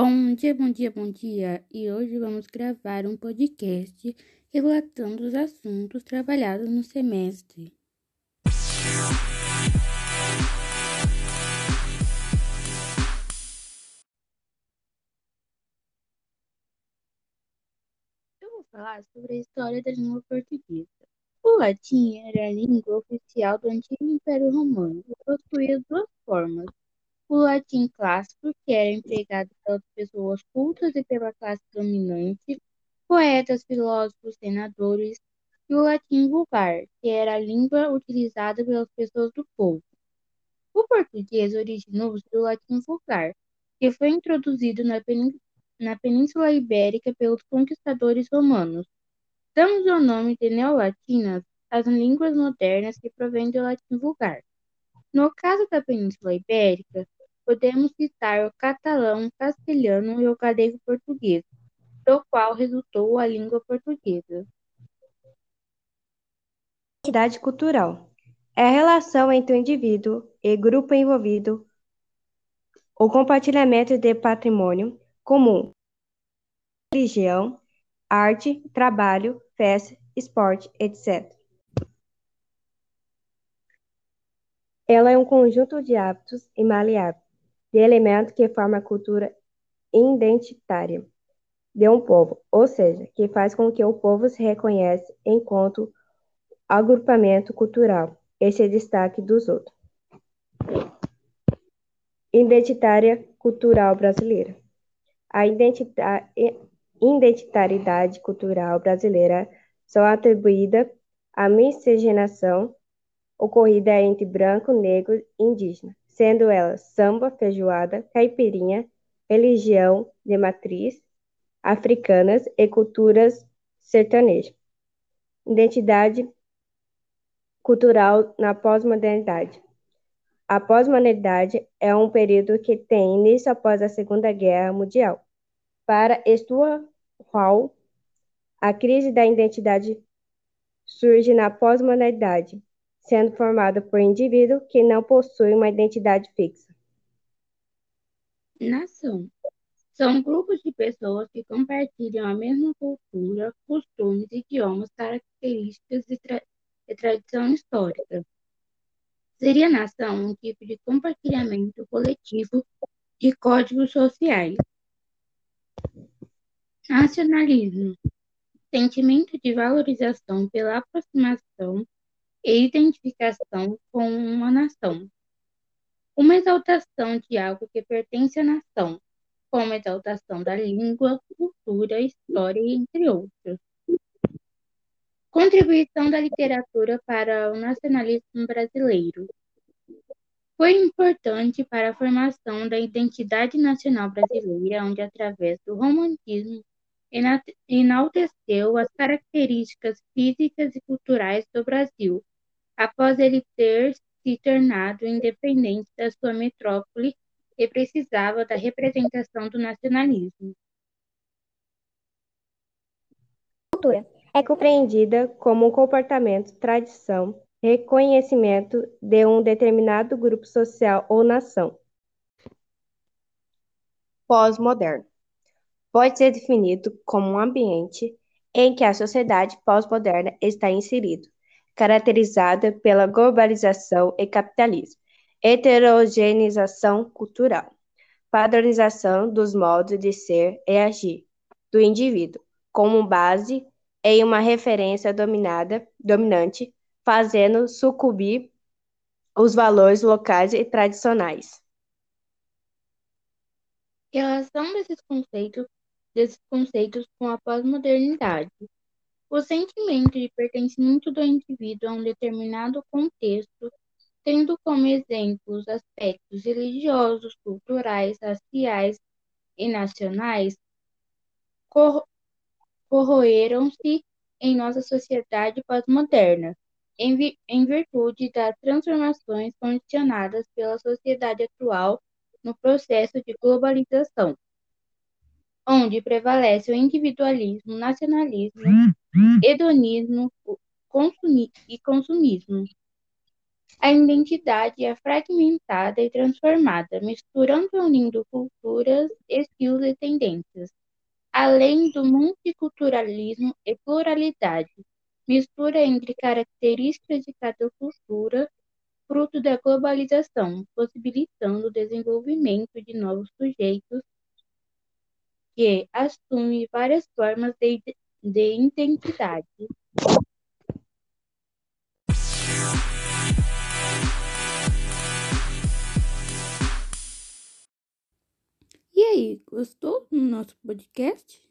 Bom dia, bom dia, bom dia! E hoje vamos gravar um podcast relatando os assuntos trabalhados no semestre. Eu vou falar sobre a história da língua portuguesa. O latim era a língua oficial do antigo Império Romano e possuía duas formas o latim clássico, que era empregado pelas pessoas cultas e pela classe dominante, poetas, filósofos, senadores, e o latim vulgar, que era a língua utilizada pelas pessoas do povo. O português originou-se do latim vulgar, que foi introduzido na, na Península Ibérica pelos conquistadores romanos. Damos o nome de neolatinas às línguas modernas que provêm do latim vulgar. No caso da Península Ibérica, Podemos citar o catalão, o castelhano e o galego-português, do qual resultou a língua portuguesa. Identidade cultural é a relação entre o indivíduo e grupo envolvido, o compartilhamento de patrimônio comum, religião, arte, trabalho, festa, esporte, etc. Ela é um conjunto de hábitos imaleáveis de elementos que formam a cultura identitária de um povo, ou seja, que faz com que o povo se reconheça enquanto agrupamento cultural e se destaque dos outros. Identitária cultural brasileira. A identidade cultural brasileira são atribuída à miscigenação ocorrida entre branco, negro e indígena, sendo elas samba, feijoada, caipirinha, religião de matriz africanas e culturas sertanejas. Identidade cultural na pós-modernidade. A pós-modernidade é um período que tem início após a Segunda Guerra Mundial. Para Stuart Hall, a crise da identidade surge na pós-modernidade, sendo formado por indivíduo que não possui uma identidade fixa. Nação. São grupos de pessoas que compartilham a mesma cultura, costumes, idiomas, características e, tra e tradição histórica. Seria nação um tipo de compartilhamento coletivo de códigos sociais. Nacionalismo. Sentimento de valorização pela aproximação e identificação com uma nação. Uma exaltação de algo que pertence à nação, como exaltação da língua, cultura, história, entre outros. Contribuição da literatura para o nacionalismo brasileiro. Foi importante para a formação da identidade nacional brasileira, onde, através do romantismo, enalteceu as características físicas e culturais do Brasil, após ele ter se tornado independente da sua metrópole e precisava da representação do nacionalismo. Cultura é compreendida como um comportamento, tradição, reconhecimento de um determinado grupo social ou nação. Pós-moderno pode ser definido como um ambiente em que a sociedade pós-moderna está inserida, caracterizada pela globalização e capitalismo, heterogeneização cultural, padronização dos modos de ser e agir do indivíduo, como base em uma referência dominada, dominante, fazendo sucumbir os valores locais e tradicionais. Relação desses conceitos, desses conceitos com a pós-modernidade. O sentimento de pertencimento do indivíduo a um determinado contexto, tendo como exemplos aspectos religiosos, culturais, raciais e nacionais, corroeram-se em nossa sociedade pós-moderna, em, em virtude das transformações condicionadas pela sociedade atual no processo de globalização onde prevalece o individualismo, nacionalismo, hedonismo e consumismo. A identidade é fragmentada e transformada, misturando e unindo culturas, estilos e tendências, além do multiculturalismo e pluralidade, mistura entre características de cada cultura, fruto da globalização, possibilitando o desenvolvimento de novos sujeitos que assumem várias formas de, de identidade. E aí, gostou do nosso podcast?